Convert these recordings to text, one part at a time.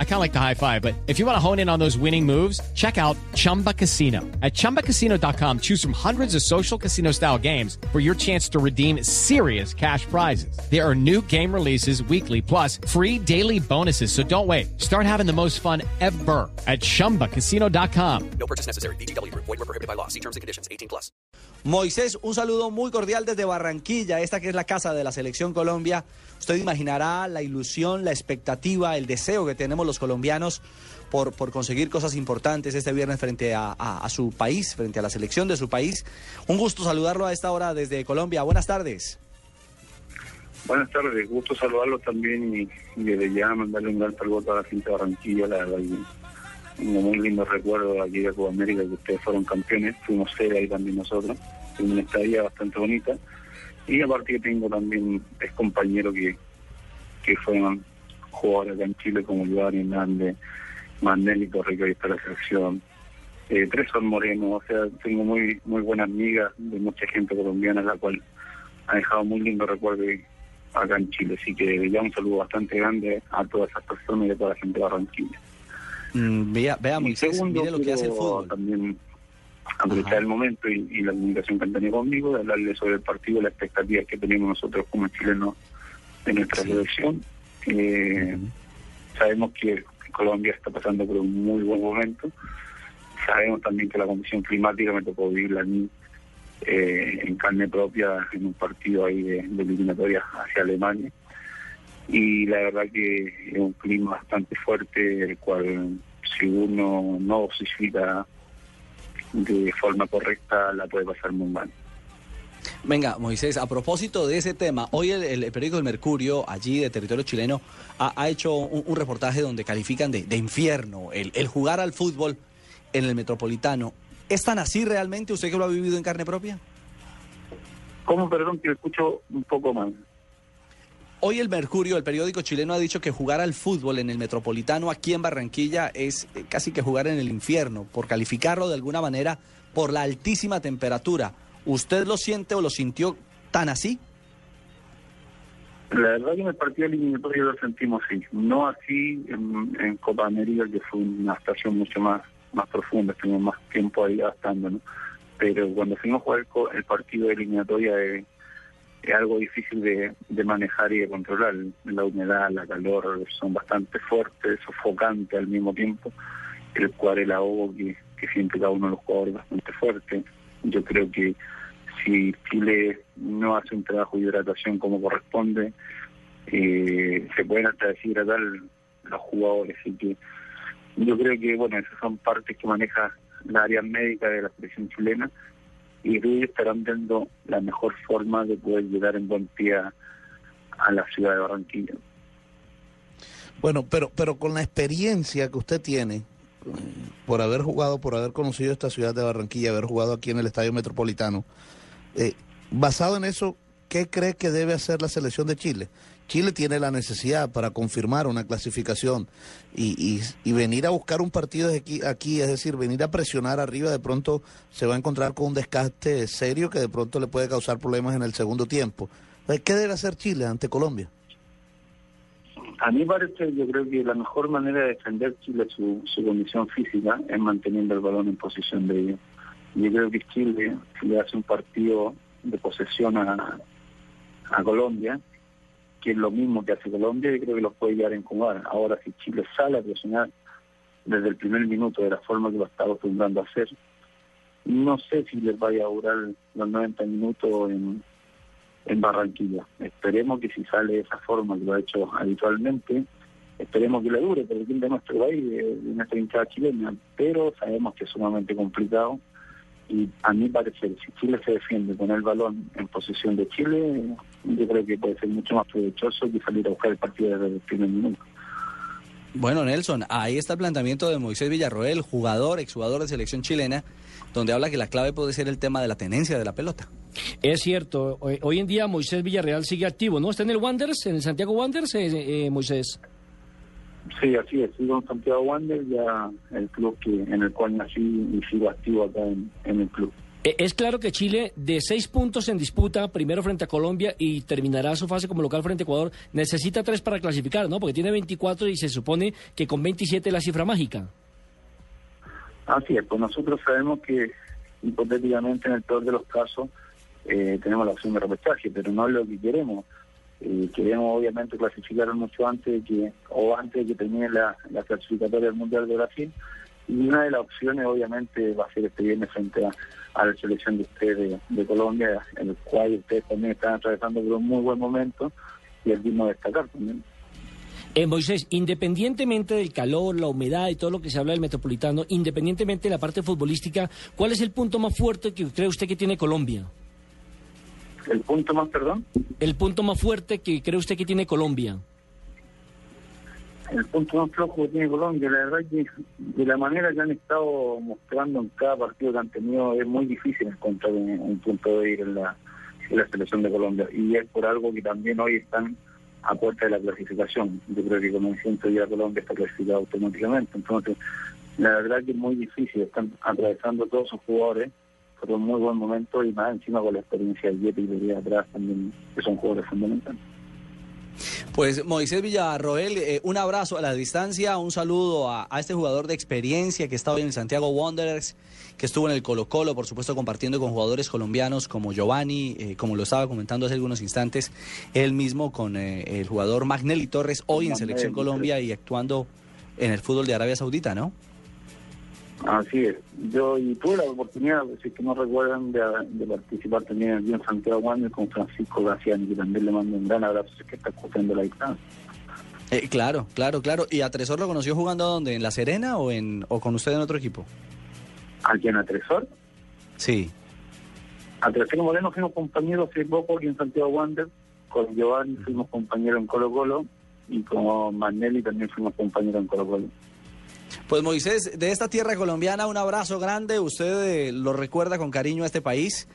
I kind of like the high five, but if you want to hone in on those winning moves, check out Chumba Casino. At ChumbaCasino.com, choose from hundreds of social casino style games for your chance to redeem serious cash prizes. There are new game releases weekly, plus free daily bonuses. So don't wait. Start having the most fun ever at ChumbaCasino.com. No purchase necessary. BGW. Void were prohibited by law. See terms and conditions. 18 plus. Moisés, un saludo muy cordial desde Barranquilla, esta que es la casa de la Selección Colombia. Usted imaginará la ilusión, la expectativa, el deseo que tenemos los colombianos por, por conseguir cosas importantes este viernes frente a, su país, frente a la selección de su país. Un gusto saludarlo a esta hora desde Colombia. Buenas tardes. Buenas tardes, gusto saludarlo también y, y desde ya mandarle un gran saludo a la gente de Barranquilla, la un muy lindo recuerdo aquí de Copa América que ustedes fueron campeones, fuimos sede ahí también nosotros, fue una estadía bastante bonita y aparte que tengo también es compañero que, que fueron jugadores acá en Chile como Iván Hernández, Mandelli, Torrico y está la selección, eh, Tresor Moreno, o sea, tengo muy muy buenas amigas de mucha gente colombiana, la cual ha dejado muy lindo recuerdo acá en Chile. Así que ya un saludo bastante grande a todas esas personas y a toda la gente de Barranquilla. Mm, vea, vea Moisés, segundo, mire lo que hace el quiero fútbol. También aprovechar Ajá. el momento y, y la comunicación que han tenido conmigo, de hablarle sobre el partido, las expectativas que tenemos nosotros como chilenos de nuestra Sí. selección. Eh, Sabemos que Colombia está pasando por un muy buen momento. Sabemos también que la condición climática me tocó vivirla a mí eh, en carne propia en un partido ahí de, de eliminatoria hacia Alemania. Y la verdad que es un clima bastante fuerte, el cual si uno no dosifica de forma correcta la puede pasar muy mal. Venga, Moisés, a propósito de ese tema, hoy el, el periódico El Mercurio, allí de territorio chileno, ha, ha hecho un, un reportaje donde califican de, de infierno el, el jugar al fútbol en el metropolitano. ¿Es tan así realmente usted que lo ha vivido en carne propia? ¿Cómo, perdón, que escucho un poco mal? Hoy el Mercurio, el periódico chileno, ha dicho que jugar al fútbol en el metropolitano aquí en Barranquilla es eh, casi que jugar en el infierno, por calificarlo de alguna manera por la altísima temperatura. ¿Usted lo siente o lo sintió tan así? La verdad que en el partido eliminatorio lo sentimos así, no así en, Copa América, que fue una estación mucho más más profunda, estuvimos más tiempo ahí gastando, ¿no? Pero cuando fuimos a jugar el, el partido de eliminatoria es, es algo difícil de, manejar y de controlar. La humedad, la calor son bastante fuertes, sofocantes al mismo tiempo, el cual el ahogo que, que siente cada uno de los jugadores es bastante fuerte. Yo creo que si Chile no hace un trabajo de hidratación como corresponde, eh, se pueden hasta deshidratar los jugadores. Así que yo creo que, bueno, esas son partes que maneja la área médica de la selección chilena y ellos estarán viendo la mejor forma de poder llegar en buen pie a, la ciudad de Barranquilla. Bueno, pero, pero con la experiencia que usted tiene, por haber jugado, por haber conocido esta ciudad de Barranquilla, haber jugado aquí en el Estadio Metropolitano, eh, basado en eso, ¿qué cree que debe hacer la selección de Chile? Chile tiene la necesidad para confirmar una clasificación y, y- y venir a buscar un partido aquí, aquí, es decir, venir a presionar arriba, de pronto se va a encontrar con un desgaste serio que de pronto le puede causar problemas en el segundo tiempo. Eh, ¿Qué debe hacer Chile ante Colombia? A mí parece, yo creo que la mejor manera de defender Chile su, su condición física es manteniendo el balón en posesión de ellos. Yo creo que Chile, le hace un partido de posesión a, a Colombia, que es lo mismo que hace Colombia, yo creo que los puede llevar a incomodar. Ahora, si Chile sale a presionar desde el primer minuto de la forma que lo está acostumbrando a hacer, no sé si les vaya a durar los 90 minutos en, en Barranquilla. Esperemos que si sale de esa forma que lo ha hecho habitualmente, esperemos que le dure por el bien de nuestro país, de, de nuestra hinchada chilena, pero sabemos que es sumamente complicado y a mi parecer, si Chile se defiende con el balón en posesión de Chile, yo creo que puede ser mucho más provechoso que salir a buscar el partido desde el primer minuto. Bueno, Nelson, ahí está el planteamiento de Moisés Villarroel, jugador, exjugador de selección chilena, donde habla que la clave puede ser el tema de la tenencia de la pelota. Es cierto, hoy, hoy en día Moisés Villarreal sigue activo, ¿no? Está en el Wanderers, en el Santiago Wanderers, eh, eh, Moisés. Sí, así es. Sigo en Santiago Wander, ya el club que en el cual nací y sigo activo acá en, en el club. Eh, Es claro que Chile, de seis puntos en disputa, primero frente a Colombia y terminará su fase como local frente a Ecuador, necesita tres para clasificar, ¿no? Porque tiene 24 y se supone que con 27 es la cifra mágica. Así es, pues nosotros sabemos que hipotéticamente en el peor de los casos eh, tenemos la opción de repechaje, pero no es lo que queremos. Eh, queremos obviamente clasificar mucho antes de que, o antes de que termine la, la clasificatoria del Mundial de Brasil. Y una de las opciones obviamente va a ser este viernes frente a, la selección de ustedes de, Colombia, en el cual ustedes también están atravesando por un muy buen momento y es digno de destacar también. Eh, Moisés, independientemente del calor, la humedad y todo lo que se habla del metropolitano, independientemente de la parte futbolística, ¿cuál es el punto más fuerte que cree usted que tiene Colombia? El punto más, perdón. El punto más fuerte que cree usted que tiene Colombia. El punto más flojo que tiene Colombia, la verdad que de la manera que han estado mostrando en cada partido que han tenido es muy difícil encontrar un, un punto de ir en la, en la selección de Colombia. Y es por algo que también hoy están a puerta de la clasificación. Yo creo que como siento ya Colombia está clasificado automáticamente. Entonces, la verdad que es muy difícil. Están atravesando todos sus jugadores un muy buen momento y más encima con la experiencia Yeti y de atrás también, que son jugadores fundamentales. Pues Moisés Villarroel, eh, un abrazo a la distancia, un saludo a, a, este jugador de experiencia que está hoy en el Santiago Wanderers, que estuvo en el Colo Colo, por supuesto compartiendo con jugadores colombianos como Giovanni, eh, como lo estaba comentando hace algunos instantes, él mismo con eh, el jugador Magnelli Torres, hoy en Selección Colombia y actuando en el fútbol de Arabia Saudita, ¿no? Así es. Yo y tuve la oportunidad, si es que no recuerdan, de, de participar también aquí en Santiago Wander con Francisco Graciani, que también le mando un gran abrazo, que está escuchando la distancia. Eh, claro, claro, claro. ¿Y a Tresor lo conoció jugando dónde? ¿En La Serena o, en, o con usted en otro equipo? ¿Aquí en Atresor? Sí. A Tresor Moreno fuimos compañeros hace poco aquí en Santiago Wander, con Giovanni fuimos compañeros en Colo Colo y con Magnelli también fuimos compañeros en Colo Colo. Pues Moisés, de esta tierra colombiana, un abrazo grande. Usted eh, lo recuerda con cariño a este país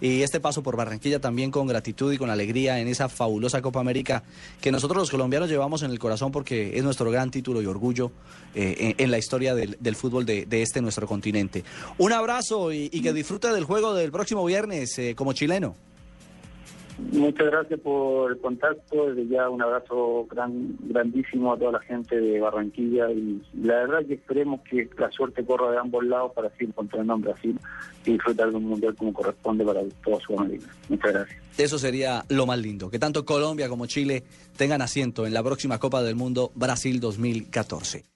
y este paso por Barranquilla también con gratitud y con alegría en esa fabulosa Copa América que nosotros los colombianos llevamos en el corazón porque es nuestro gran título y orgullo eh, en, la historia del, fútbol de, este nuestro continente. Un abrazo y, y, que disfrute del juego del próximo viernes eh, como chileno. Muchas gracias por el contacto. Desde ya un abrazo gran, grandísimo a toda la gente de Barranquilla y la verdad que esperemos que la suerte corra de ambos lados para así encontrar en Brasil y disfrutar de un mundial como corresponde para toda Sudamérica. Muchas gracias. Eso sería lo más lindo, que tanto Colombia como Chile tengan asiento en la próxima Copa del Mundo Brasil 2014.